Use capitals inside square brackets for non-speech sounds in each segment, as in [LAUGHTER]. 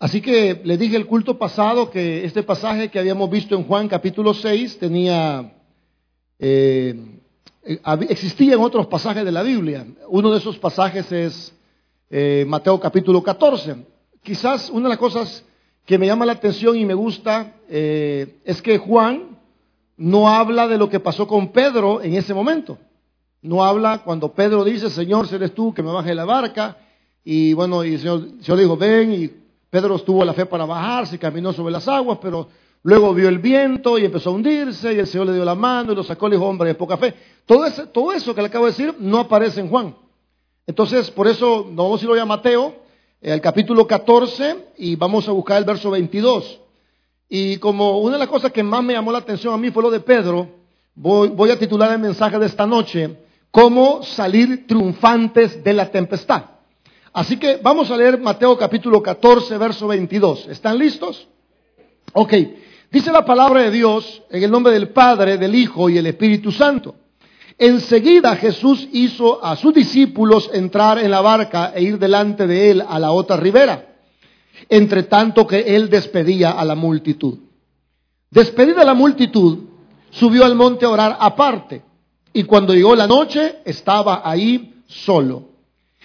Así que le dije el culto pasado que este pasaje que habíamos visto en Juan capítulo 6 tenía, eh, eh, existía en otros pasajes de la Biblia. Uno de esos pasajes es eh, Mateo capítulo 14. Quizás una de las cosas que me llama la atención y me gusta es que Juan no habla de lo que pasó con Pedro en ese momento. No habla cuando Pedro dice, Señor, eres tú que me baje la barca. Y bueno, y el Señor, el Señor dijo, ven y Pedro tuvo la fe para bajarse, caminó sobre las aguas, pero luego vio el viento y empezó a hundirse y el Señor le dio la mano y lo sacó y le dijo, hombre de poca fe. Todo eso, todo eso que le acabo de decir no aparece en Juan. Entonces, por eso nos vamos a ir hoy a Mateo, el eh, capítulo 14, y vamos a buscar el verso 22. Y como una de las cosas que más me llamó la atención a mí fue lo de Pedro, voy a titular el mensaje de esta noche, cómo salir triunfantes de la tempestad. Así que vamos a leer Mateo capítulo 14, verso 22. ¿Están listos? Ok. Dice la palabra de Dios en el nombre del Padre, del Hijo y el Espíritu Santo. Enseguida Jesús hizo a sus discípulos entrar en la barca e ir delante de él a la otra ribera, entre tanto que él despedía a la multitud. Despedida la multitud, subió al monte a orar aparte, y cuando llegó la noche estaba ahí solo.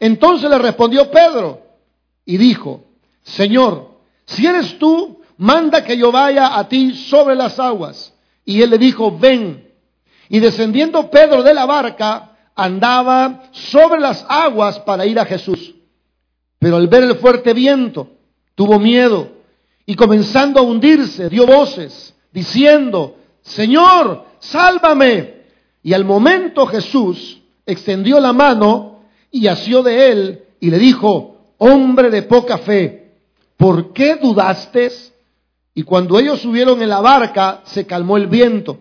Entonces le respondió Pedro y dijo, Señor, si eres tú, manda que yo vaya a ti sobre las aguas. Y él le dijo, ven. Y descendiendo Pedro de la barca, andaba sobre las aguas para ir a Jesús. Pero al ver el fuerte viento, tuvo miedo y comenzando a hundirse, dio voces, diciendo, Señor, sálvame. Y al momento Jesús extendió la mano y asió de él y le dijo, hombre de poca fe, ¿por qué dudaste? Y cuando ellos subieron en la barca, se calmó el viento.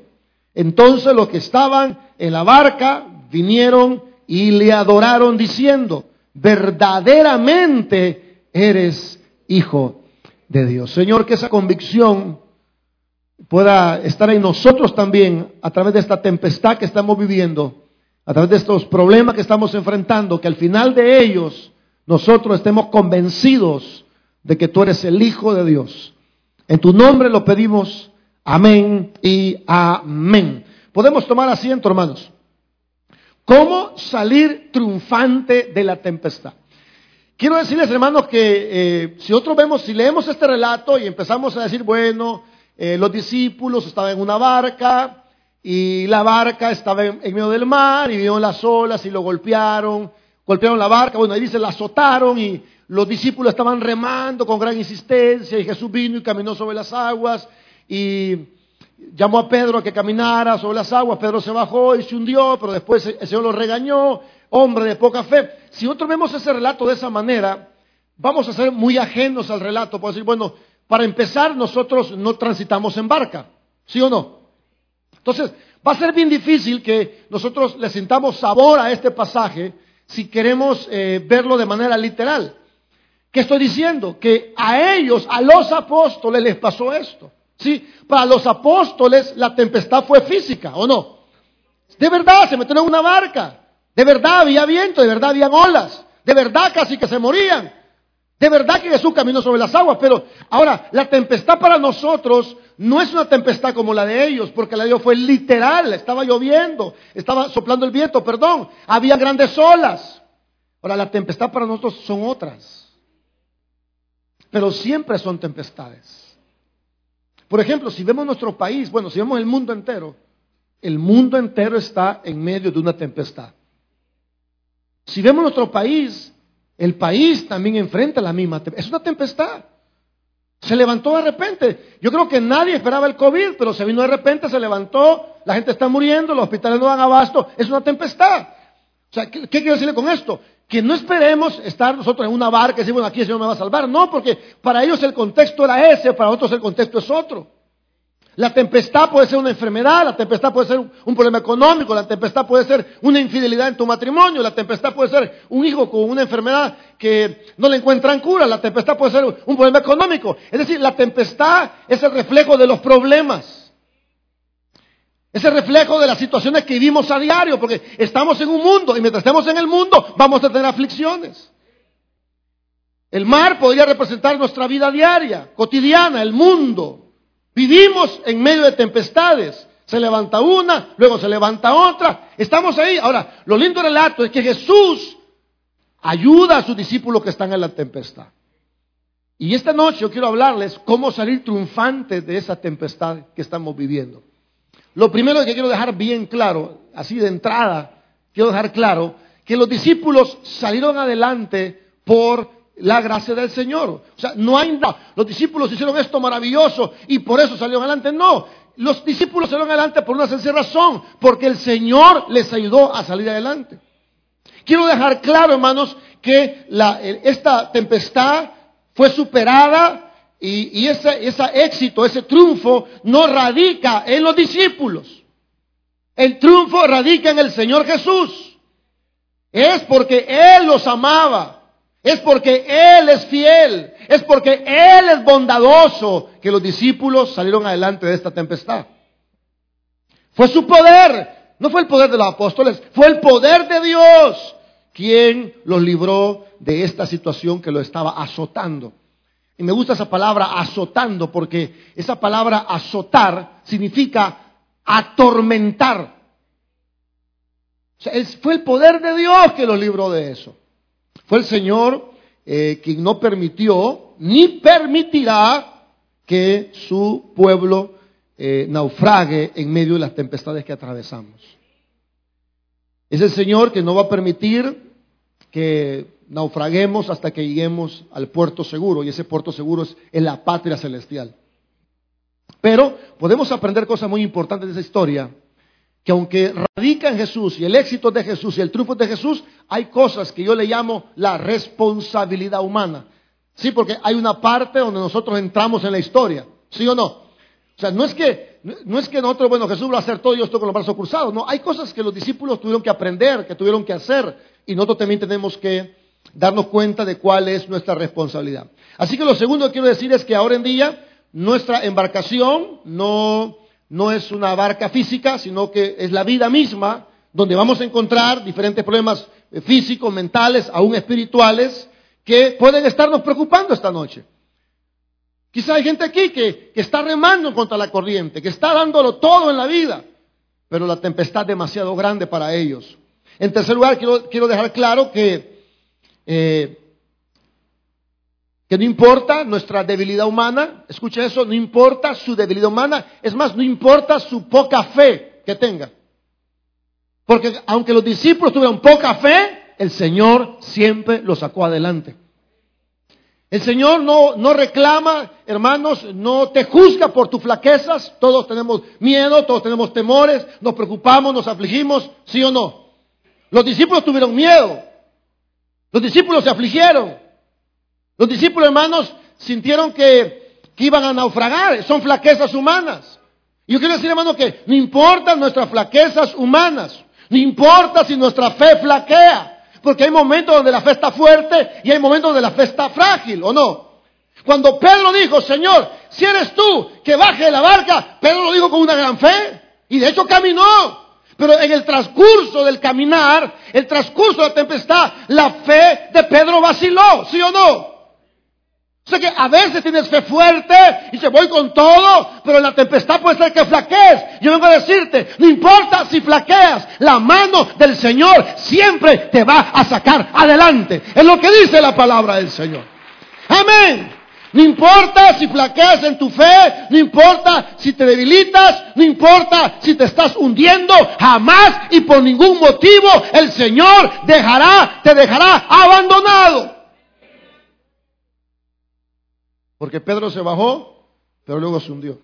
Entonces los que estaban en la barca vinieron y le adoraron diciendo, verdaderamente eres hijo de Dios. Señor, que esa convicción pueda estar en nosotros también a través de esta tempestad que estamos viviendo a través de estos problemas que estamos enfrentando, que al final de ellos nosotros estemos convencidos de que tú eres el Hijo de Dios. En tu nombre lo pedimos. Amén y amén. Podemos tomar asiento, hermanos. ¿Cómo salir triunfante de la tempestad? Quiero decirles, hermanos, que eh, si nosotros vemos, si leemos este relato y empezamos a decir, bueno, eh, los discípulos estaban en una barca, y la barca estaba en, medio del mar y vieron las olas y lo golpearon, golpearon la barca, bueno, ahí dice, la azotaron y los discípulos estaban remando con gran insistencia y Jesús vino y caminó sobre las aguas y llamó a Pedro a que caminara sobre las aguas, Pedro se bajó y se hundió, pero después el Señor lo regañó, hombre de poca fe. Si nosotros vemos ese relato de esa manera, vamos a ser muy ajenos al relato, por decir, bueno, para empezar nosotros no transitamos en barca, ¿sí o no? Entonces, va a ser bien difícil que nosotros le sintamos sabor a este pasaje si queremos eh, verlo de manera literal. ¿Qué estoy diciendo? Que a ellos, a los apóstoles les pasó esto. Sí, para los apóstoles la tempestad fue física, ¿o no? De verdad, se metieron en una barca. De verdad había viento, de verdad había olas. De verdad casi que se morían. De verdad que Jesús caminó sobre las aguas. Pero ahora, la tempestad para nosotros no es una tempestad como la de ellos, porque la de ellos fue literal, estaba lloviendo, estaba soplando el viento, perdón, había grandes olas. Ahora, la tempestad para nosotros son otras, pero siempre son tempestades. Por ejemplo, si vemos nuestro país, bueno, si vemos el mundo entero, el mundo entero está en medio de una tempestad. Si vemos nuestro país, el país también enfrenta la misma tempestad. Es una tempestad. Se levantó de repente. Yo creo que nadie esperaba el COVID, pero se vino de repente, se levantó, la gente está muriendo, los hospitales no dan abasto, es una tempestad. O sea, ¿qué, quiero decirle con esto? que no esperemos estar nosotros en una barca y decir, bueno, aquí el Señor me va a salvar. No, porque para ellos el contexto era ese, para otros el contexto es otro. La tempestad puede ser una enfermedad, la tempestad puede ser un problema económico, la tempestad puede ser una infidelidad en tu matrimonio, la tempestad puede ser un hijo con una enfermedad que no le encuentran cura, la tempestad puede ser un problema económico. Es decir, la tempestad es el reflejo de los problemas. Es el reflejo de las situaciones que vivimos a diario, porque estamos en un mundo y mientras estemos en el mundo vamos a tener aflicciones. El mar podría representar nuestra vida diaria, cotidiana, el mundo. Vivimos en medio de tempestades. Se levanta una, luego se levanta otra. Estamos ahí. Ahora, lo lindo relato es que Jesús ayuda a sus discípulos que están en la tempestad. Y esta noche yo quiero hablarles cómo salir triunfantes de esa tempestad que estamos viviendo. Lo primero que quiero dejar bien claro, así de entrada, quiero dejar claro que los discípulos salieron adelante por la gracia del Señor. O sea, no hay nada. Los discípulos hicieron esto maravilloso y por eso salieron adelante. No, los discípulos salieron adelante por una sencilla razón, porque el Señor les ayudó a salir adelante. Quiero dejar claro, hermanos, que esta tempestad fue superada y, ese, ese éxito, ese triunfo, no radica en los discípulos. El triunfo radica en el Señor Jesús. Es porque Él los amaba. Es porque Él es fiel. Es porque Él es bondadoso que los discípulos salieron adelante de esta tempestad. Fue su poder. No fue el poder de los apóstoles. Fue el poder de Dios quien los libró de esta situación que lo estaba azotando. Y me gusta esa palabra azotando porque esa palabra azotar significa atormentar. O sea, fue el poder de Dios que los libró de eso. Fue el Señor eh, quien no permitió ni permitirá que su pueblo eh, naufrague en medio de las tempestades que atravesamos. Es el Señor que no va a permitir que naufraguemos hasta que lleguemos al puerto seguro, y ese puerto seguro es en la patria celestial. Pero podemos aprender cosas muy importantes de esa historia, que aunque radica en Jesús y el éxito de Jesús y el triunfo de Jesús, hay cosas que yo le llamo la responsabilidad humana. Sí, porque hay una parte donde nosotros entramos en la historia, ¿sí o no? O sea, no es que, no es que nosotros, bueno, Jesús va a hacer todo y yo estoy con los brazos cruzados, no, hay cosas que los discípulos tuvieron que aprender, que tuvieron que hacer, y nosotros también tenemos que darnos cuenta de cuál es nuestra responsabilidad. Así que lo segundo que quiero decir es que ahora en día nuestra embarcación no, no es una barca física, sino que es la vida misma, donde vamos a encontrar diferentes problemas eh, físicos, mentales, aún espirituales, que pueden estarnos preocupando esta noche. Quizá hay gente aquí que, que, está remando contra la corriente, que está dándolo todo en la vida, pero la tempestad es demasiado grande para ellos. En tercer lugar, quiero, quiero dejar claro que eh, no importa nuestra debilidad humana, escucha eso, no importa su debilidad humana, es más, no importa su poca fe que tenga. Porque aunque los discípulos tuvieron poca fe, el Señor siempre los sacó adelante. El Señor no, no reclama, hermanos, no te juzga por tus flaquezas. Todos tenemos miedo, todos tenemos temores, nos preocupamos, nos afligimos, ¿sí o no? Los discípulos tuvieron miedo, los discípulos se afligieron. Los discípulos, hermanos, sintieron que, iban a naufragar. Son flaquezas humanas. Yo quiero decir, hermano, que no importa nuestras flaquezas humanas. No importa si nuestra fe flaquea. Porque hay momentos donde la fe está fuerte y hay momentos donde la fe está frágil, ¿o no? Cuando Pedro dijo, Señor, si eres tú que baje de la barca, Pedro lo dijo con una gran fe. Y de hecho caminó. Pero en el transcurso del caminar, el transcurso de la tempestad, la fe de Pedro vaciló, ¿sí o no? O sea que a veces tienes fe fuerte y se voy con todo, pero en la tempestad puede ser que flaquees. Yo vengo a decirte, no importa si flaqueas, la mano del Señor siempre te va a sacar adelante. Es lo que dice la palabra del Señor. Amén. No importa si flaqueas en tu fe, no importa si te debilitas, no importa si te estás hundiendo, jamás y por ningún motivo el Señor dejará, te dejará abandonado. Porque Pedro se bajó, pero luego se hundió.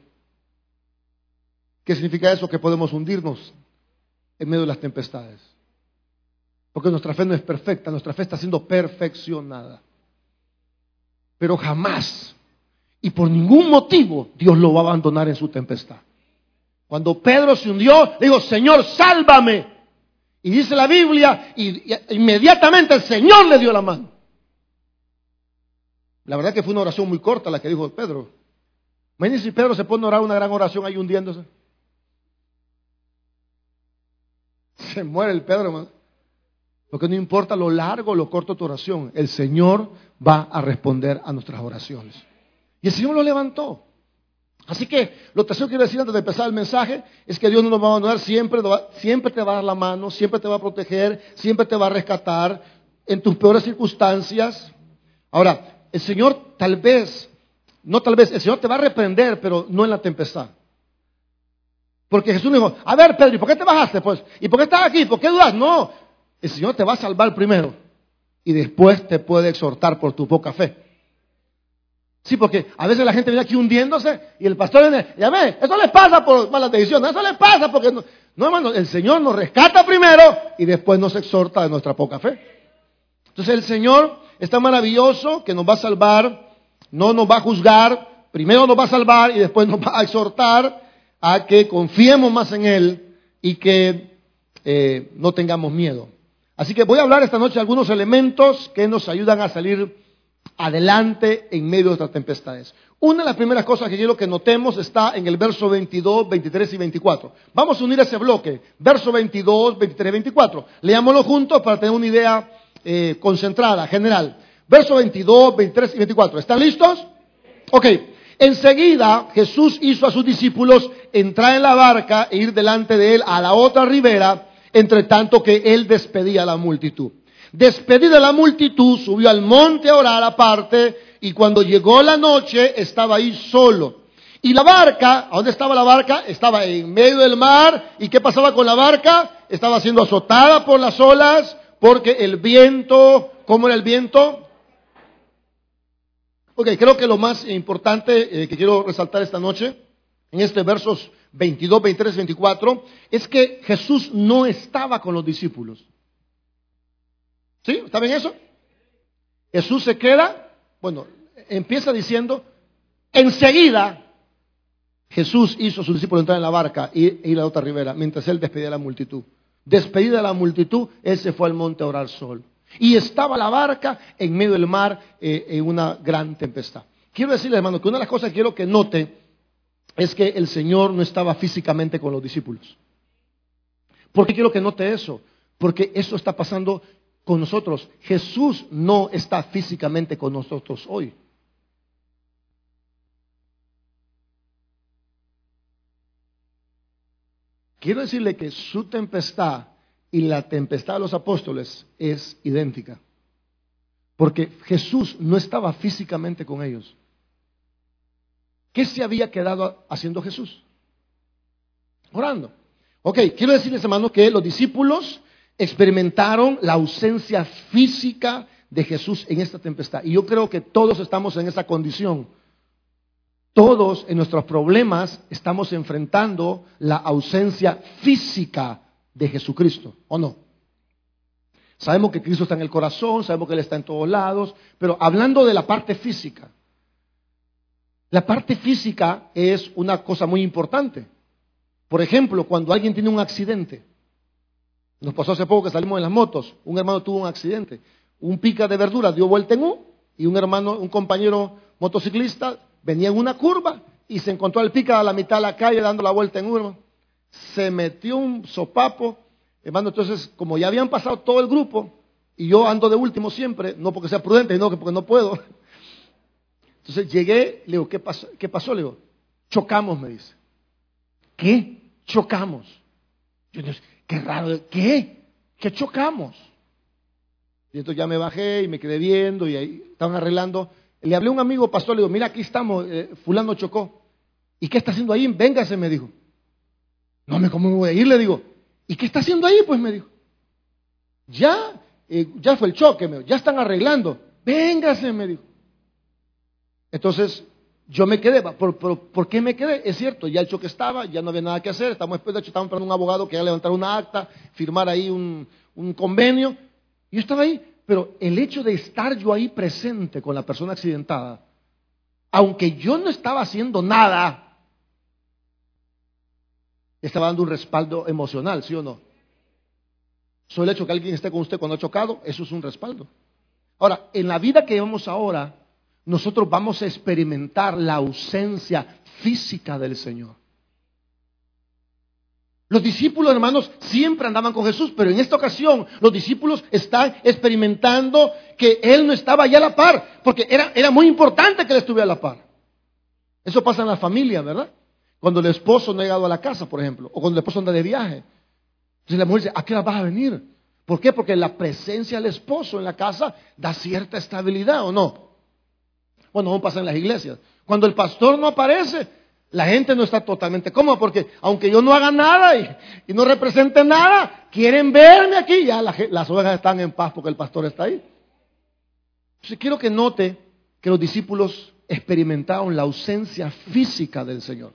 ¿Qué significa eso? Que podemos hundirnos en medio de las tempestades. Porque nuestra fe no es perfecta, nuestra fe está siendo perfeccionada. Pero jamás y por ningún motivo Dios lo va a abandonar en su tempestad. Cuando Pedro se hundió, le dijo, Señor, sálvame. Y dice la Biblia, y, inmediatamente el Señor le dio la mano. La verdad que fue una oración muy corta la que dijo Pedro. Imagínense si Pedro se pone a orar una gran oración ahí hundiéndose. Se muere el Pedro, hermano. Porque no importa lo largo o lo corto tu oración, el Señor va a responder a nuestras oraciones. Y el Señor lo levantó. Así que lo tercero que quiero decir antes de empezar el mensaje es que Dios no nos va a abandonar siempre, siempre te va a dar la mano, siempre te va a proteger, siempre te va a rescatar en tus peores circunstancias. Ahora, el Señor tal vez, no tal vez, el Señor te va a reprender, pero no en la tempestad. Porque Jesús dijo, a ver Pedro, ¿y por qué te bajaste? Pues, ¿y por qué estás aquí? ¿Por qué dudas? No, el Señor te va a salvar primero y después te puede exhortar por tu poca fe. Sí, porque a veces la gente viene aquí hundiéndose y el pastor viene, ya ve, eso le pasa por malas decisiones, eso le pasa porque no, no hermano, el Señor nos rescata primero y después nos exhorta de nuestra poca fe. Entonces el Señor está maravilloso que nos va a salvar, no nos va a juzgar, primero nos va a salvar y después nos va a exhortar a que confiemos más en Él y que eh, no tengamos miedo. Así que voy a hablar esta noche de algunos elementos que nos ayudan a salir adelante en medio de estas tempestades. Una de las primeras cosas que quiero que notemos está en el verso 22, 23 y 24. Vamos a unir ese bloque, verso 22, 23 y 24. Leámoslo juntos para tener una idea eh, concentrada, general. Verso 22, 23 y 24. ¿Están listos? Ok. Enseguida Jesús hizo a sus discípulos entrar en la barca e ir delante de él a la otra ribera, entre tanto que él despedía a la multitud. Despedida la multitud, subió al monte a orar aparte y cuando llegó la noche estaba ahí solo. Y la barca, ¿a dónde estaba la barca? Estaba en medio del mar. ¿Y qué pasaba con la barca? Estaba siendo azotada por las olas porque el viento, ¿cómo era el viento? Ok, creo que lo más importante eh, que quiero resaltar esta noche, en este versos 22, 23, 24, es que Jesús no estaba con los discípulos. ¿Sí? ¿Está bien eso? Jesús se queda, bueno, empieza diciendo, enseguida Jesús hizo a sus discípulos entrar en la barca y ir a la otra ribera, mientras él despedía a la multitud. Despedida a la multitud, él se fue al monte a orar solo. Y estaba la barca en medio del mar eh, en una gran tempestad. Quiero decirle, hermano, que una de las cosas que quiero que note es que el Señor no estaba físicamente con los discípulos. ¿Por qué quiero que note eso? Porque eso está pasando con nosotros. Jesús no está físicamente con nosotros hoy. Quiero decirle que su tempestad y la tempestad de los apóstoles es idéntica. Porque Jesús no estaba físicamente con ellos. ¿Qué se había quedado haciendo Jesús? Orando. Ok, quiero decirles, hermano, que los discípulos experimentaron la ausencia física de Jesús en esta tempestad. Y yo creo que todos estamos en esa condición. Todos en nuestros problemas estamos enfrentando la ausencia física de Jesucristo, ¿o no? Sabemos que Cristo está en el corazón, sabemos que Él está en todos lados, pero hablando de la parte física, la parte física es una cosa muy importante. Por ejemplo, cuando alguien tiene un accidente, nos pasó hace poco que salimos en las motos. Un hermano tuvo un accidente. Un pica de verdura dio vuelta en U y un hermano, un compañero motociclista venía en una curva y se encontró al pica a la mitad de la calle dando la vuelta en U. Se metió un sopapo. Hermano, entonces, como ya habían pasado todo el grupo y yo ando de último siempre, no porque sea prudente, sino porque no puedo. Entonces llegué, le digo, ¿qué pasó? ¿Qué pasó? Le digo, chocamos, me dice. ¿Qué? Chocamos. Yo digo, Qué raro, ¿qué? ¿Qué chocamos? Y entonces ya me bajé y me quedé viendo y ahí estaban arreglando. Le hablé a un amigo pastor, le digo, mira, aquí estamos, eh, fulano chocó. ¿Y qué está haciendo ahí? Véngase, me dijo. No, me cómo me voy a ir, le digo. ¿Y qué está haciendo ahí? Pues me dijo. Ya, eh, ya fue el choque, me dijo. ya están arreglando. Véngase, me dijo. Entonces yo me quedé. ¿Por, qué me quedé? Es cierto, ya el choque estaba, ya no había nada que hacer. Estamos, de hecho, estamos esperando un abogado que iba a levantar una acta, firmar ahí un, un convenio. Yo estaba ahí, pero el hecho de estar yo ahí presente con la persona accidentada, aunque yo no estaba haciendo nada, estaba dando un respaldo emocional, ¿sí o no? Solo el hecho que alguien esté con usted cuando ha chocado, eso es un respaldo. Ahora, en la vida que llevamos ahora, nosotros vamos a experimentar la ausencia física del Señor. Los discípulos, hermanos, siempre andaban con Jesús, pero en esta ocasión los discípulos están experimentando que Él no estaba allá a la par, porque era, era muy importante que Él estuviera a la par. Eso pasa en la familia, ¿verdad? Cuando el esposo no ha llegado a la casa, por ejemplo, o cuando el esposo anda de viaje. Entonces la mujer dice, ¿a qué hora vas a venir? ¿Por qué? Porque la presencia del esposo en la casa da cierta estabilidad, ¿o no? Bueno, aún pasa en las iglesias. Cuando el pastor no aparece, la gente no está totalmente cómoda porque aunque yo no haga nada y, no represente nada, quieren verme aquí. Ya las ovejas están en paz porque el pastor está ahí. Entonces quiero que note que los discípulos experimentaron la ausencia física del Señor.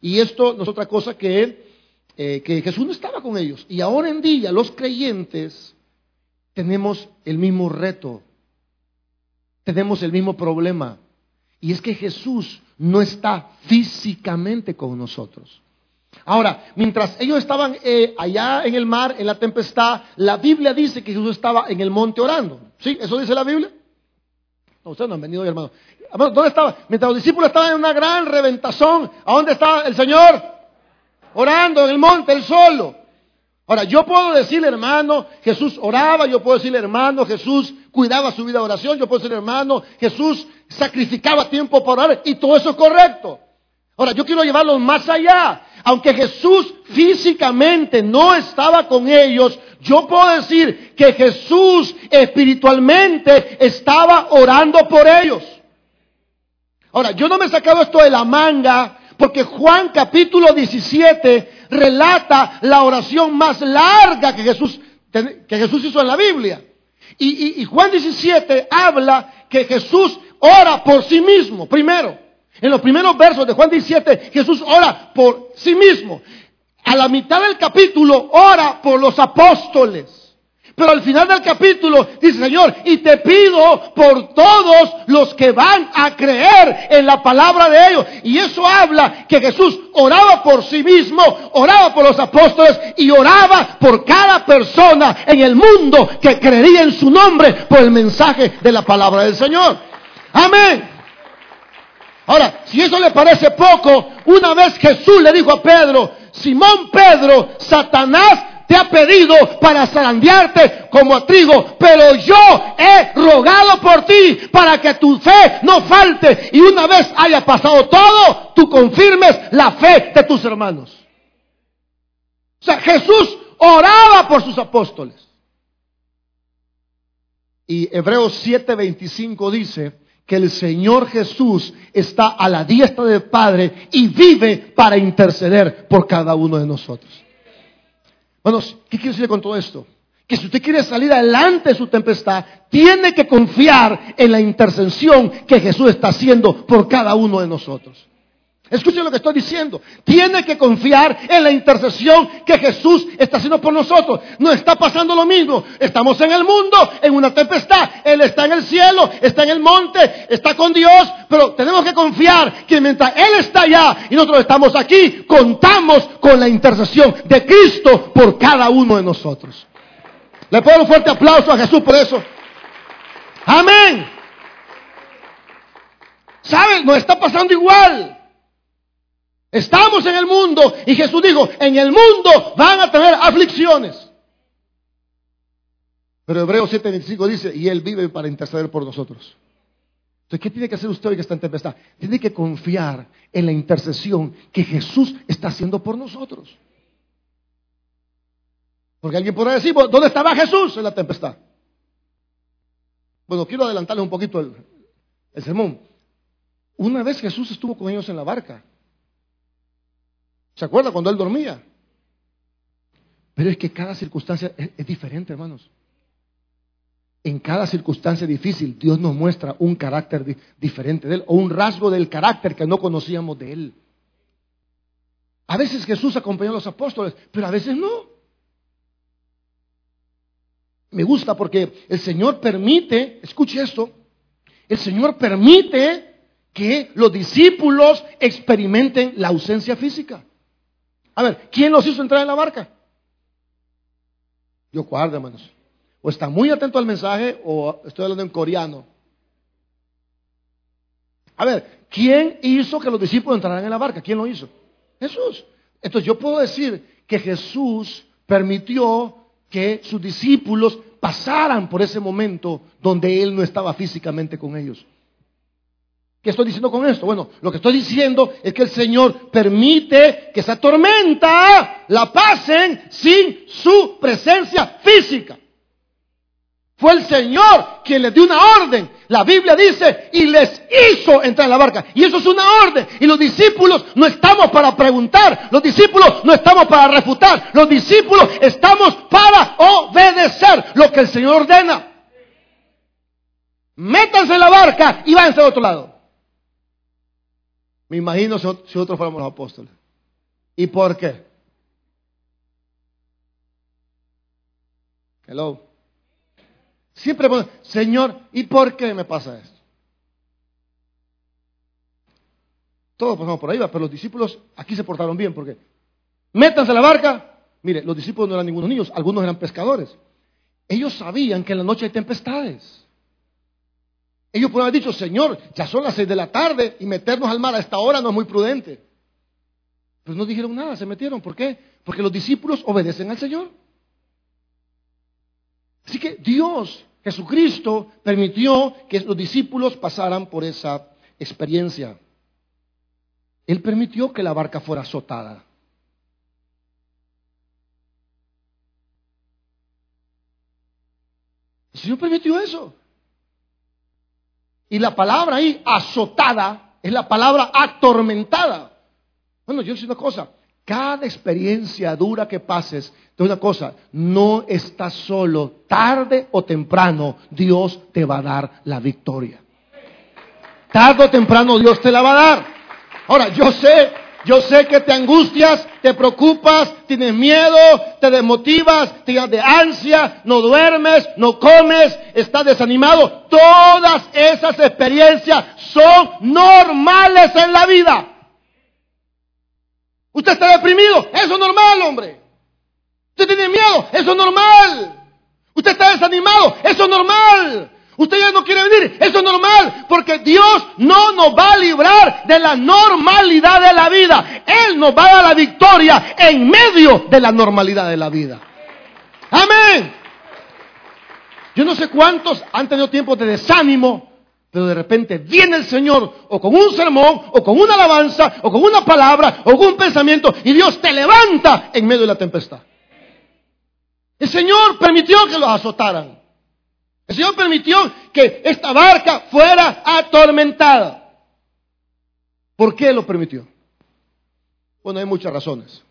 Y esto no es otra cosa que, eh, que Jesús no estaba con ellos. Y ahora en día los creyentes tenemos el mismo reto tenemos el mismo problema. Y es que Jesús no está físicamente con nosotros. Ahora, mientras ellos estaban eh, allá en el mar, en la tempestad, la Biblia dice que Jesús estaba en el monte orando. ¿Sí? ¿Eso dice la Biblia? No, ustedes no han venido, hermano. ¿Dónde estaba? Mientras los discípulos estaban en una gran reventazón, ¿a dónde estaba el Señor? Orando en el monte, él solo. Ahora, yo puedo decirle, hermano, Jesús oraba, yo puedo decirle, hermano, Jesús cuidaba su vida de oración, yo puedo decirle, hermano, Jesús sacrificaba tiempo para orar, y todo eso es correcto. Ahora, yo quiero llevarlo más allá. Aunque Jesús físicamente no estaba con ellos, yo puedo decir que Jesús espiritualmente estaba orando por ellos. Ahora, yo no me he sacado esto de la manga porque Juan capítulo 17 relata la oración más larga que Jesús, que Jesús hizo en la Biblia. Y, y, Juan 17 habla que Jesús ora por sí mismo, primero. En los primeros versos de Juan 17, Jesús ora por sí mismo. A la mitad del capítulo ora por los apóstoles. Pero al final del capítulo dice, Señor, y te pido por todos los que van a creer en la palabra de ellos. Y eso habla que Jesús oraba por sí mismo, oraba por los apóstoles y oraba por cada persona en el mundo que creería en su nombre por el mensaje de la palabra del Señor. Amén. Ahora, si eso le parece poco, una vez Jesús le dijo a Pedro, Simón Pedro, Satanás te ha pedido para zarandearte como trigo, pero yo he rogado por ti para que tu fe no falte y una vez haya pasado todo, tú confirmes la fe de tus hermanos. O sea, Jesús oraba por sus apóstoles. Y Hebreos 7:25 dice que el Señor Jesús está a la diestra del Padre y vive para interceder por cada uno de nosotros. Bueno, ¿qué quiero decir con todo esto? Que si usted quiere salir adelante de su tempestad, tiene que confiar en la intercesión que Jesús está haciendo por cada uno de nosotros. Escuchen lo que estoy diciendo. Tiene que confiar en la intercesión que Jesús está haciendo por nosotros. No está pasando lo mismo. Estamos en el mundo, en una tempestad. Él está en el cielo, está en el monte, está con Dios. Pero tenemos que confiar que mientras Él está allá y nosotros estamos aquí, contamos con la intercesión de Cristo por cada uno de nosotros. Le pongo un fuerte aplauso a Jesús por eso. Amén. ¿Saben? No está pasando igual. Estamos en el mundo y Jesús dijo, en el mundo van a tener aflicciones. Pero Hebreos 7:25 dice, y Él vive para interceder por nosotros. Entonces, ¿qué tiene que hacer usted hoy que está en tempestad? Tiene que confiar en la intercesión que Jesús está haciendo por nosotros. Porque alguien podrá decir, ¿dónde estaba Jesús en la tempestad? Bueno, quiero adelantarle un poquito el, el sermón. Una vez Jesús estuvo con ellos en la barca. ¿Se acuerda cuando él dormía? Pero es que cada circunstancia es, diferente, hermanos. en cada circunstancia difícil, Dios nos muestra un carácter di- diferente de Él o un rasgo del carácter que no conocíamos de Él. A veces Jesús acompañó a los apóstoles, pero a veces no. Me gusta porque el Señor permite, escuche esto, el Señor permite que los discípulos experimenten la ausencia física. A ver, ¿quién los hizo entrar en la barca? Yo guardo, hermanos. O está muy atento al mensaje o estoy hablando en coreano. A ver, ¿quién hizo que los discípulos entraran en la barca? ¿Quién lo hizo? Jesús. Entonces yo puedo decir que Jesús permitió que sus discípulos pasaran por ese momento donde Él no estaba físicamente con ellos. ¿Qué estoy diciendo con esto? Bueno, lo que estoy diciendo es que el Señor permite que esa tormenta la pasen sin su presencia física. Fue el Señor quien les dio una orden. La Biblia dice, y les hizo entrar en la barca. Y eso es una orden. Y los discípulos no estamos para preguntar. Los discípulos no estamos para refutar. Los discípulos estamos para obedecer lo que el Señor ordena. Métanse en la barca y váyanse al otro lado. Me imagino si nosotros fuéramos los apóstoles. ¿Y por qué? Hello. Siempre, Señor, ¿y por qué me pasa esto? Todos pasamos por ahí, pero los discípulos aquí se portaron bien, porque métanse a la barca. Mire, los discípulos no eran ningunos niños, algunos eran pescadores. Ellos sabían que en la noche hay tempestades. Ellos pueden haber dicho, Señor, ya son las seis de la tarde y meternos al mar a esta hora no es muy prudente. Pero no dijeron nada, se metieron. ¿Por qué? Porque los discípulos obedecen al Señor. Así que Dios, Jesucristo, permitió que los discípulos pasaran por esa experiencia. Él permitió que la barca fuera azotada. El Señor permitió eso. Y la palabra ahí, azotada, es la palabra atormentada. Bueno, yo sé una cosa, cada experiencia dura que pases, de una cosa, no estás solo, tarde o temprano Dios te va a dar la victoria. Tarde o temprano Dios te la va a dar. Ahora, yo sé, yo sé que te angustias, te preocupas, tienes miedo, te desmotivas, te llenas de ansia, no duermes, no comes, estás desanimado. Todas esas experiencias son normales en la vida. Usted está deprimido, eso es normal, hombre. Usted tiene miedo, eso es normal. Usted está desanimado, eso es normal. Usted ya no quiere venir, eso es normal, porque Dios no nos va a librar de la normalidad de la vida. Él nos va a dar la victoria en medio de la normalidad de la vida. Amén. Yo no sé cuántos han tenido tiempos de desánimo, pero de repente viene el Señor o con un sermón, o con una alabanza, o con una palabra, o con un pensamiento, y Dios te levanta en medio de la tempestad. El Señor permitió que los azotaran. El Señor permitió que esta barca fuera atormentada. ¿Por qué lo permitió? Bueno, hay muchas razones.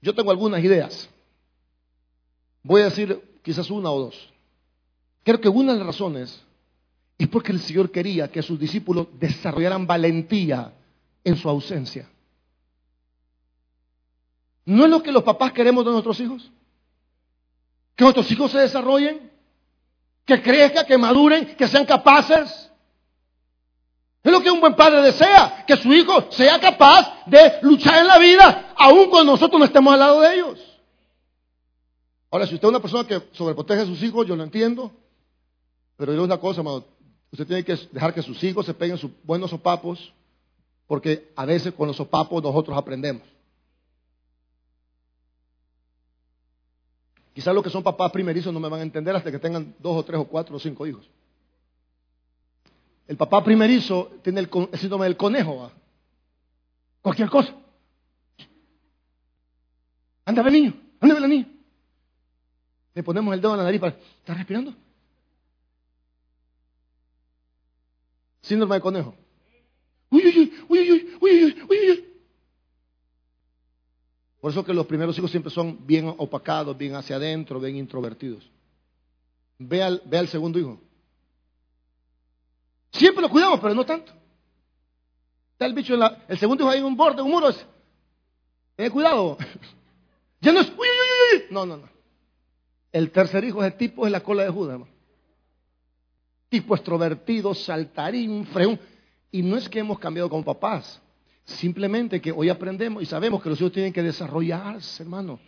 Yo tengo algunas ideas. Voy a decir quizás una o dos. Creo que una de las razones es porque el Señor quería que sus discípulos desarrollaran valentía en su ausencia. ¿No es lo que los papás queremos de nuestros hijos? Que nuestros hijos se desarrollen, que crezcan, que maduren, que sean capaces. Es lo que un buen padre desea, que su hijo sea capaz de luchar en la vida, aun cuando nosotros no estemos al lado de ellos. Ahora, si usted es una persona que sobreprotege a sus hijos, yo lo entiendo, pero yo una cosa, hermano, usted tiene que dejar que sus hijos se peguen sus buenos sopapos, porque a veces con los sopapos nosotros aprendemos. Quizás los que son papás primerizos no me van a entender hasta que tengan dos o tres o cuatro o cinco hijos. El papá primerizo tiene el, el síndrome del conejo. Cualquier cosa. Anda, ve niño, anda, ve la niña. Le ponemos el dedo en la nariz para. ¿Está respirando? Síndrome de conejo. Uy, uy, uy, uy, uy, uy, uy, uy, uy. Por eso que los primeros hijos siempre son bien opacados, bien hacia adentro, bien introvertidos. Ve al, ve al segundo hijo. Siempre lo cuidamos, pero no tanto. Está el bicho en la, el segundo hijo ahí en un borde, un muro. Ten cuidado. [LAUGHS] Ya no es. Uy, uy, uy. No, no, no. El tercer hijo, ese tipo es la cola de Judas, hermano. Tipo extrovertido, saltarín, freún. Y no es que hemos cambiado como papás. Simplemente que hoy aprendemos y sabemos que los hijos tienen que desarrollarse, hermano.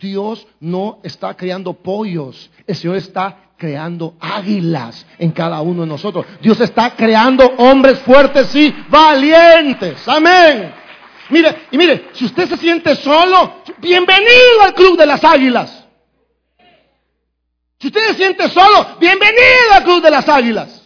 Dios no está creando pollos, el Señor está creando águilas en cada uno de nosotros. Dios está creando hombres fuertes y valientes. Amén. Mire, y mire, si usted se siente solo, bienvenido al club de las águilas. Si usted se siente solo, bienvenido al club de las águilas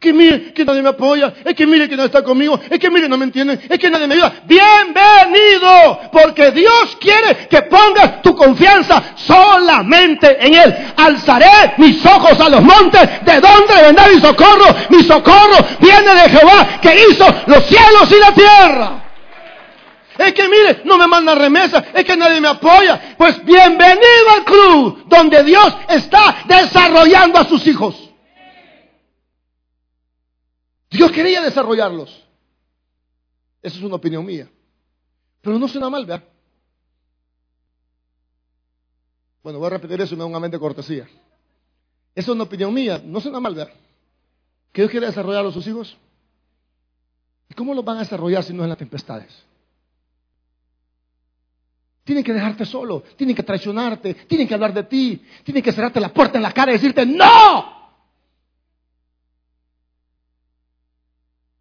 que mire que nadie me apoya, es que mire que no está conmigo, es que mire no me entienden, es que nadie me ayuda. Bienvenido, porque Dios quiere que pongas tu confianza solamente en Él. Alzaré mis ojos a los montes, ¿de dónde vendrá mi socorro? Mi socorro viene de Jehová que hizo los cielos y la tierra. Es que mire, no me manda remesa, es que nadie me apoya. Pues bienvenido al club donde Dios está desarrollando a sus hijos. Dios quería desarrollarlos. Esa es una opinión mía. Pero no suena mal, ¿verdad? Bueno, voy a repetir eso nuevamente de cortesía. Esa es una opinión mía. No suena mal, ¿verdad? Que Dios quiere desarrollar a sus hijos. ¿Y cómo los van a desarrollar si no es en las tempestades? Tienen que dejarte solo, tienen que traicionarte, tienen que hablar de ti, tienen que cerrarte la puerta en la cara y decirte, no,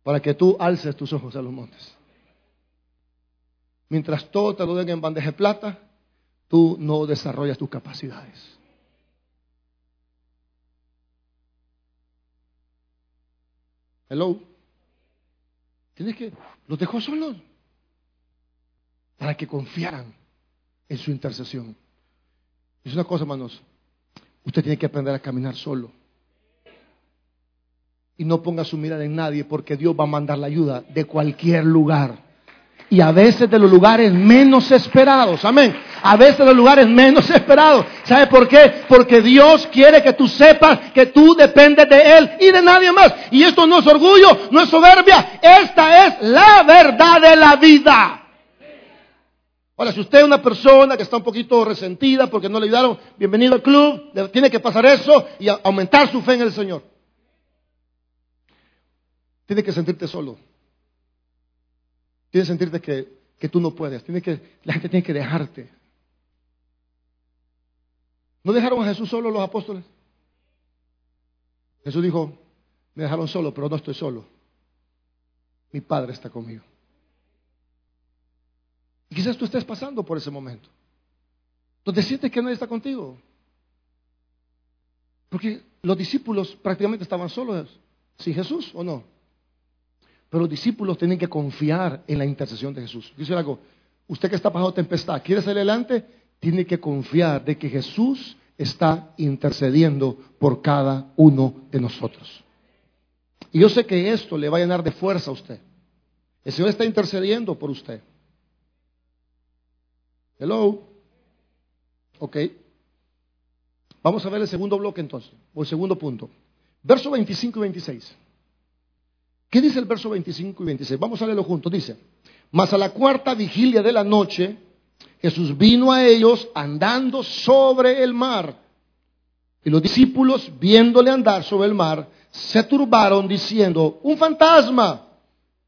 para que tú alces tus ojos a los montes. Mientras todo te lo den en bandeja de plata, tú no desarrollas tus capacidades. Hello. Tienes que, los dejó solos para que confiaran en su intercesión. Es una cosa, hermanos. Usted tiene que aprender a caminar solo y no ponga su mirada en nadie porque Dios va a mandar la ayuda de cualquier lugar. Y a veces de los lugares menos esperados. Amén. A veces de los lugares menos [LAUGHS] esperados. ¿Sabe por qué? Porque Dios quiere que tú sepas que tú dependes de Él y de nadie más. Y esto no es orgullo, no es soberbia. Esta es la verdad de la vida. Ahora, si usted es una persona que está un poquito resentida porque no le ayudaron, bienvenido al club. Tiene que pasar eso y aumentar su fe en el Señor. Tienes que sentirte solo. Tienes que sentirte que, que tú no puedes. Tienes que, la gente tiene que dejarte. ¿No dejaron a Jesús solo los apóstoles? Jesús dijo, me dejaron solo, pero no estoy solo. Mi Padre está conmigo. Y quizás tú estés pasando por ese momento. Donde sientes que nadie está contigo. Porque los discípulos prácticamente estaban solos. ¿Sí Jesús o no? Pero los discípulos tienen que confiar en la intercesión de Jesús. Dice algo, usted que está pasando tempestad, quiere salir adelante, tiene que confiar de que Jesús está intercediendo por cada uno de nosotros. Y yo sé que esto le va a llenar de fuerza a usted. El Señor está intercediendo por usted. Hello. Ok. Vamos a ver el segundo bloque entonces, o el segundo punto. Verso 25 y 26. ¿Qué dice el verso 25 y 26? Vamos a leerlo juntos. Dice, mas a la cuarta vigilia de la noche, Jesús vino a ellos andando sobre el mar. Y los discípulos, viéndole andar sobre el mar, se turbaron diciendo, un fantasma.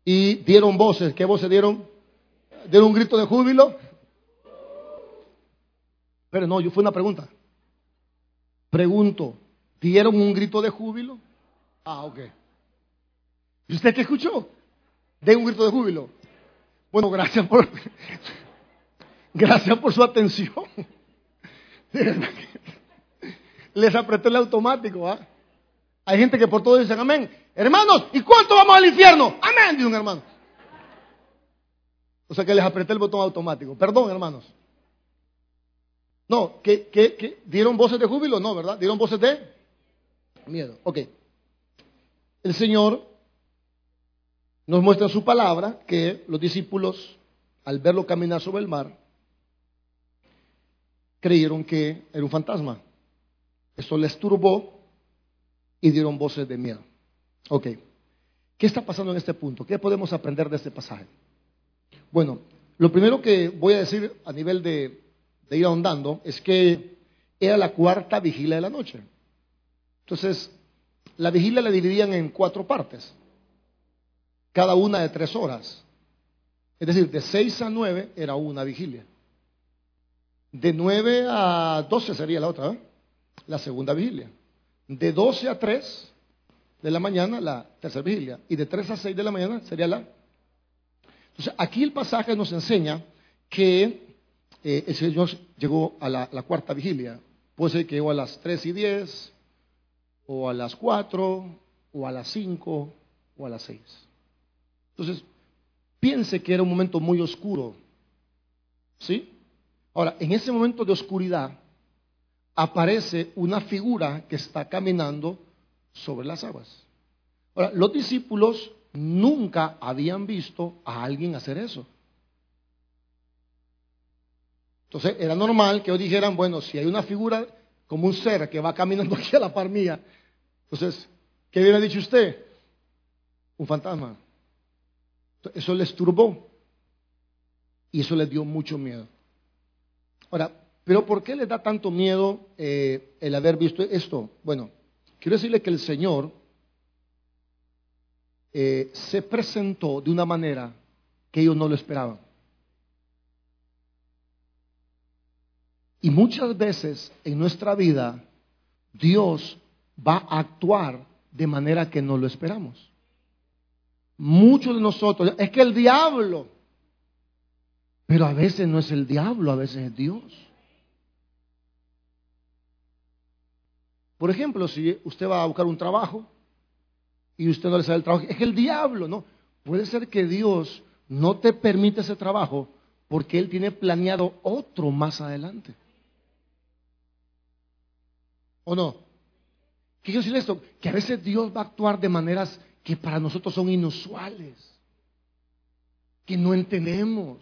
Y dieron voces. ¿Qué voces dieron? ¿Dieron un grito de júbilo? Pero no, yo fue una pregunta. Pregunto, ¿dieron un grito de júbilo? Ah, ok. ¿Y usted qué escuchó? De un grito de júbilo. Bueno, gracias por, [LAUGHS] gracias por su atención. Les apreté el automático. ¿ah? Hay gente que por todo dicen amén. Hermanos, ¿y cuánto vamos al infierno? Amén, dice un hermano. O sea que les apreté el botón automático. Perdón, hermanos. No, ¿qué, qué, qué? ¿Dieron voces de júbilo? No, ¿verdad? ¿Dieron voces de miedo? Ok. El Señor nos muestra su palabra que los discípulos, al verlo caminar sobre el mar, creyeron que era un fantasma. Eso les turbó y dieron voces de miedo. Ok. ¿Qué está pasando en este punto? ¿Qué podemos aprender de este pasaje? Bueno, lo primero que voy a decir a nivel de, de ir ahondando es que era la cuarta vigilia de la noche. Entonces, la vigilia la dividían en cuatro partes, cada una de tres horas. Es decir, de seis a nueve era una vigilia. De nueve a doce sería la otra, ¿eh? la segunda vigilia. De doce a tres de la mañana, la tercera vigilia. Y de tres a seis de la mañana sería la. Entonces, aquí el pasaje nos enseña que eh, el llegó a la, la, cuarta vigilia. Puede ser que llegó a las tres y diez, o a las cuatro, o a las cinco, o a las seis. Entonces, piense que era un momento muy oscuro. ¿Sí? Ahora, en ese momento de oscuridad aparece una figura que está caminando sobre las aguas. Ahora, los discípulos nunca habían visto a alguien hacer eso. Entonces, era normal que ellos dijeran, bueno, si hay una figura como un ser que va caminando [LAUGHS] aquí a la par mía, entonces, ¿qué hubiera dicho usted? Un fantasma. Eso les turbó y eso les dio mucho miedo. Ahora, pero ¿por qué les da tanto miedo eh, el haber visto esto? Bueno, quiero decirle que el Señor eh, se presentó de una manera que ellos no lo esperaban. Y muchas veces en nuestra vida Dios va a actuar de manera que no lo esperamos. Muchos de nosotros, es que el diablo, pero a veces no es el diablo, a veces es Dios. Por ejemplo, si usted va a buscar un trabajo y usted no le sale el trabajo, es que el diablo, ¿no? Puede ser que Dios no te permite ese trabajo porque Él tiene planeado otro más adelante. ¿O no? ¿Qué quiero decir esto? Que a veces Dios va a actuar de maneras que para nosotros son inusuales, que no entendemos.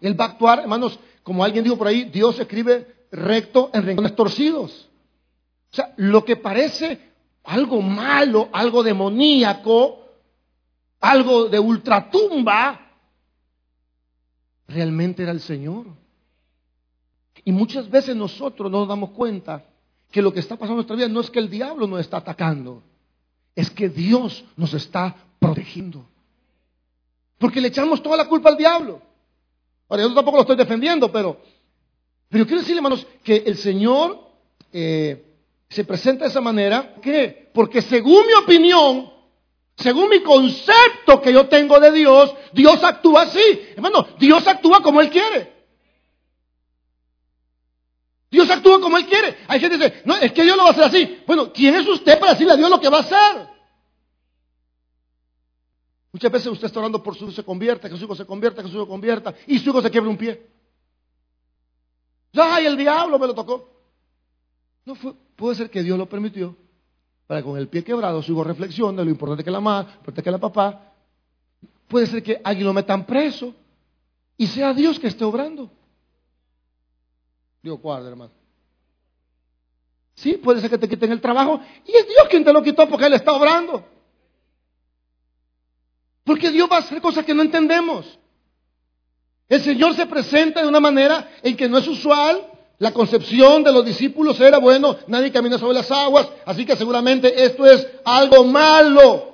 Él va a actuar, hermanos, como alguien dijo por ahí, Dios escribe recto en rincones torcidos. O sea, lo que parece algo malo, algo demoníaco, algo de ultratumba, realmente era el Señor. Y muchas veces nosotros no nos damos cuenta que lo que está pasando en nuestra vida no es que el diablo nos está atacando, es que Dios nos está protegiendo. Porque le echamos toda la culpa al diablo. Ahora, yo tampoco lo estoy defendiendo, pero, pero quiero decirle, hermanos, que el Señor eh, se presenta de esa manera. ¿Qué? Porque según mi opinión, según mi concepto que yo tengo de Dios, Dios actúa así. Hermano, Dios actúa como Él quiere. Dios actúa como Él quiere. Hay gente que dice, no, es que Dios lo va a hacer así. Bueno, ¿quién es usted para decirle a Dios lo que va a hacer? Muchas veces usted está orando por su hijo se convierta, que su hijo se convierta, que su hijo se convierta, y su hijo se quiebre un pie. ¡Ay, el diablo me lo tocó! No fue, puede ser que Dios lo permitió para con el pie quebrado su hijo reflexione de lo importante que la mamá, lo importante que la papá. Puede ser que alguien lo metan preso y sea Dios que esté obrando. Digo, guarda, hermano. Sí, puede ser que te quiten el trabajo y es Dios quien te lo quitó porque Él está obrando. Porque Dios va a hacer cosas que no entendemos. El Señor se presenta de una manera en que no es usual. La concepción de los discípulos era, bueno, nadie camina sobre las aguas, así que seguramente esto es algo malo.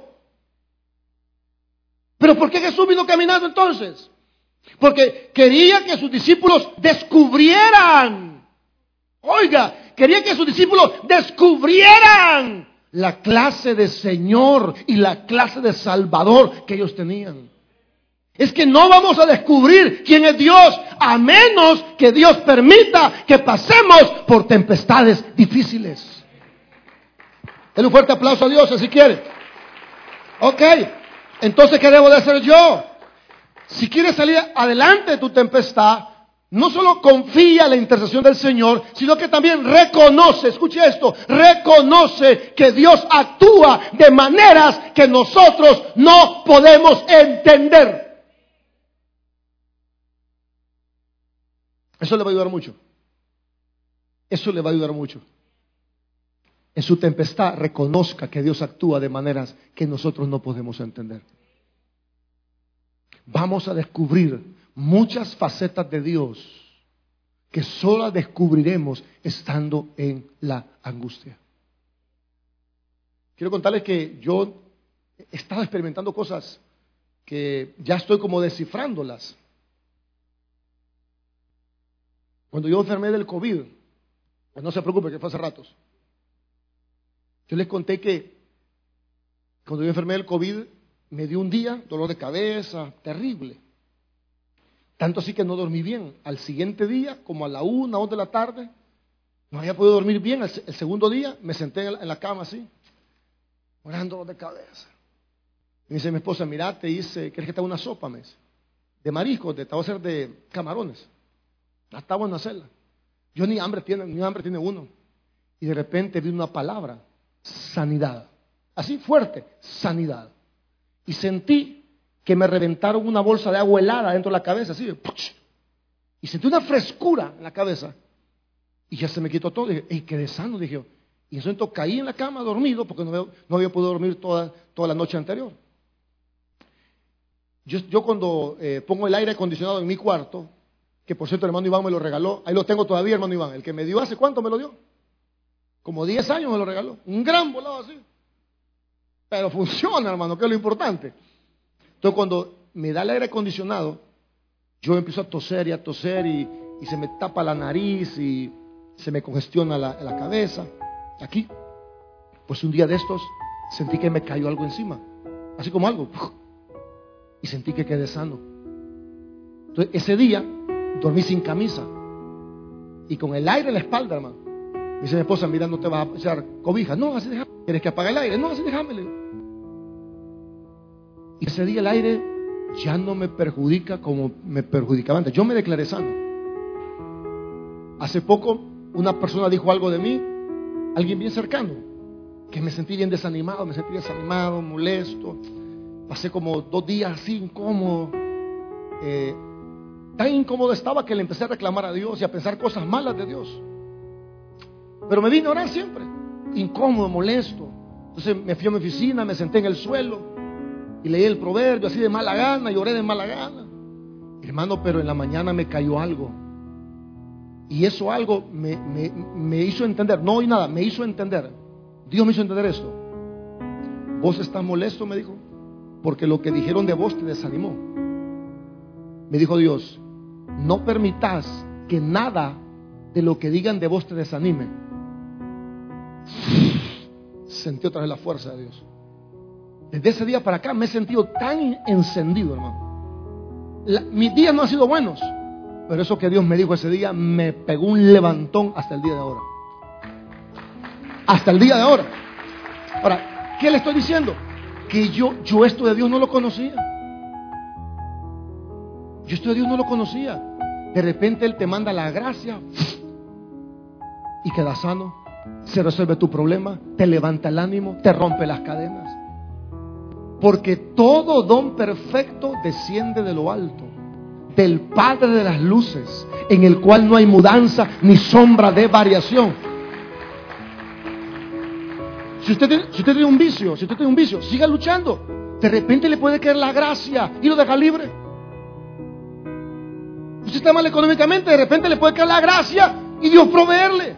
Pero ¿por qué Jesús vino caminando entonces? Porque quería que sus discípulos descubrieran. Oiga, quería que sus discípulos descubrieran la clase de Señor y la clase de Salvador que ellos tenían. Es que no vamos a descubrir quién es Dios a menos que Dios permita que pasemos por tempestades difíciles. Den un fuerte aplauso a Dios si quiere. Ok, entonces ¿qué debo de hacer yo? Si quieres salir adelante de tu tempestad, no solo confía en la intercesión del Señor, sino que también reconoce, escuche esto, reconoce que Dios actúa de maneras que nosotros no podemos entender. Eso le va a ayudar mucho. Eso le va a ayudar mucho. en su tempestad reconozca que Dios actúa de maneras que nosotros no podemos entender. Vamos a descubrir muchas facetas de Dios que solo descubriremos estando en la angustia. Quiero contarles que yo he estado experimentando cosas que ya estoy como descifrándolas. Cuando yo enfermé del COVID, pues no se preocupe que fue hace ratos. Yo les conté que cuando yo enfermé del COVID me dio un día dolor de cabeza terrible. Tanto así que no dormí bien. Al siguiente día, como a la una o dos de la tarde, no había podido dormir bien. El, segundo día me senté en la, cama así, orando de cabeza. Y me dice mi esposa, mira, te hice, ¿quieres que te haga una sopa? Me De mariscos, te, voy a hacer de camarones. Está bueno hacerla. Yo ni hambre tiene, ni hambre tiene uno. Y de repente vi una palabra, sanidad. Así fuerte, sanidad. Y sentí que me reventaron una bolsa de agua helada dentro de la cabeza, así, y sentí una frescura en la cabeza. Y ya se me quitó todo. Dije, ¡ey, quedé sano! Dije Y en ese caí en la cama dormido porque no, no había podido dormir toda, toda la noche anterior. Yo, yo cuando eh, pongo el aire acondicionado en mi cuarto, que por cierto el hermano Iván me lo regaló, ahí lo tengo todavía, hermano Iván, el que me dio hace cuánto me lo dio. Como 10 años me lo regaló. Un gran volado así. Pero [LAUGHS] funciona, hermano, que es lo importante. Entonces cuando me da el aire acondicionado, yo empiezo a toser y a toser y, se me tapa la nariz y se me congestiona la, cabeza. Aquí, pues un día de estos sentí que me cayó algo encima, así como algo, y sentí que quedé sano. Entonces ese día dormí sin camisa y con el aire en la espalda, hermano. Dice mi esposa, mira, no te vas a echar cobija. No, así déjame. ¿Quieres que apague el aire? No, así déjame. Y ese día el aire ya no me perjudica como me perjudicaba antes. Yo me declaré sano. Hace poco una persona dijo algo de mí, alguien bien cercano, que me sentí bien desanimado, me sentí desanimado, molesto. Pasé como dos días así incómodo. Eh, tan incómodo estaba que le empecé a reclamar a Dios y a pensar cosas malas de Dios. Pero me vine a orar siempre, incómodo, molesto. Entonces me fui a mi oficina, me senté en el suelo y leí el proverbio así de mala gana, lloré de mala gana. Hermano, pero en la mañana me cayó algo. Y eso algo me, me hizo entender, no oí nada, me hizo entender. Dios me hizo entender esto. Vos estás molesto, me dijo, porque lo que dijeron de vos te desanimó. Me dijo Dios, no permitas que nada de lo que digan de vos te desanime. Sentí otra vez la fuerza de Dios. Desde ese día para acá me he sentido tan encendido, hermano. mis días no han sido buenos, pero eso que Dios me dijo ese día me pegó un levantón hasta el día de ahora. Hasta el día de ahora. Ahora, ¿qué le estoy diciendo? Que yo, yo esto de Dios no lo conocía. Yo esto de Dios no lo conocía. De repente Él te manda la gracia y queda sano. Se resuelve tu problema, te levanta el ánimo, te rompe las cadenas. Porque todo don perfecto desciende de lo alto, del Padre de las luces, en el cual no hay mudanza ni sombra de variación. Si usted, tiene, un vicio, si usted tiene un vicio, siga luchando. De repente le puede caer la gracia y lo deja libre. Usted está mal económicamente, de repente le puede caer la gracia y Dios proveerle.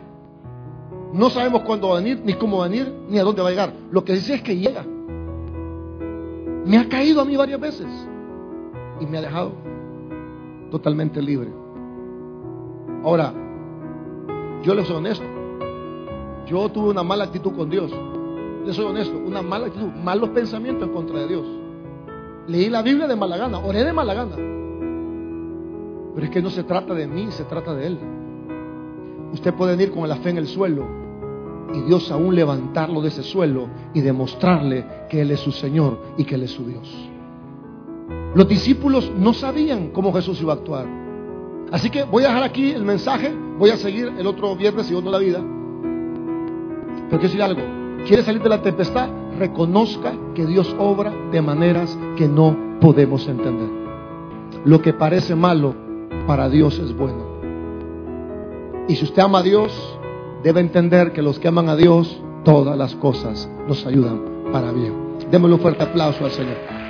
No sabemos cuándo va a venir, ni cómo va a venir, ni a dónde va a llegar. Lo que dice es que llega. Me ha caído a mí varias veces y me ha dejado totalmente libre. Ahora, yo le soy honesto. Yo tuve una mala actitud con Dios. Le soy honesto, una mala actitud, malos pensamientos en contra de Dios. Leí la Biblia de mala gana, oré de mala gana. Pero es que no se trata de mí, se trata de Él. Usted puede venir con la fe en el suelo y Dios aún levantarlo de ese suelo y demostrarle que Él es su Señor y que Él es su Dios. Los discípulos no sabían cómo Jesús iba a actuar. Así que voy a dejar aquí el mensaje, voy a seguir el otro viernes siguiendo la vida. Pero quiero decir algo, quiere salir de la tempestad, reconozca que Dios obra de maneras que no podemos entender. Lo que parece malo para Dios es bueno. Y si usted ama a Dios, debe entender que los que aman a Dios todas las cosas nos ayudan para bien. Démosle un fuerte aplauso al Señor.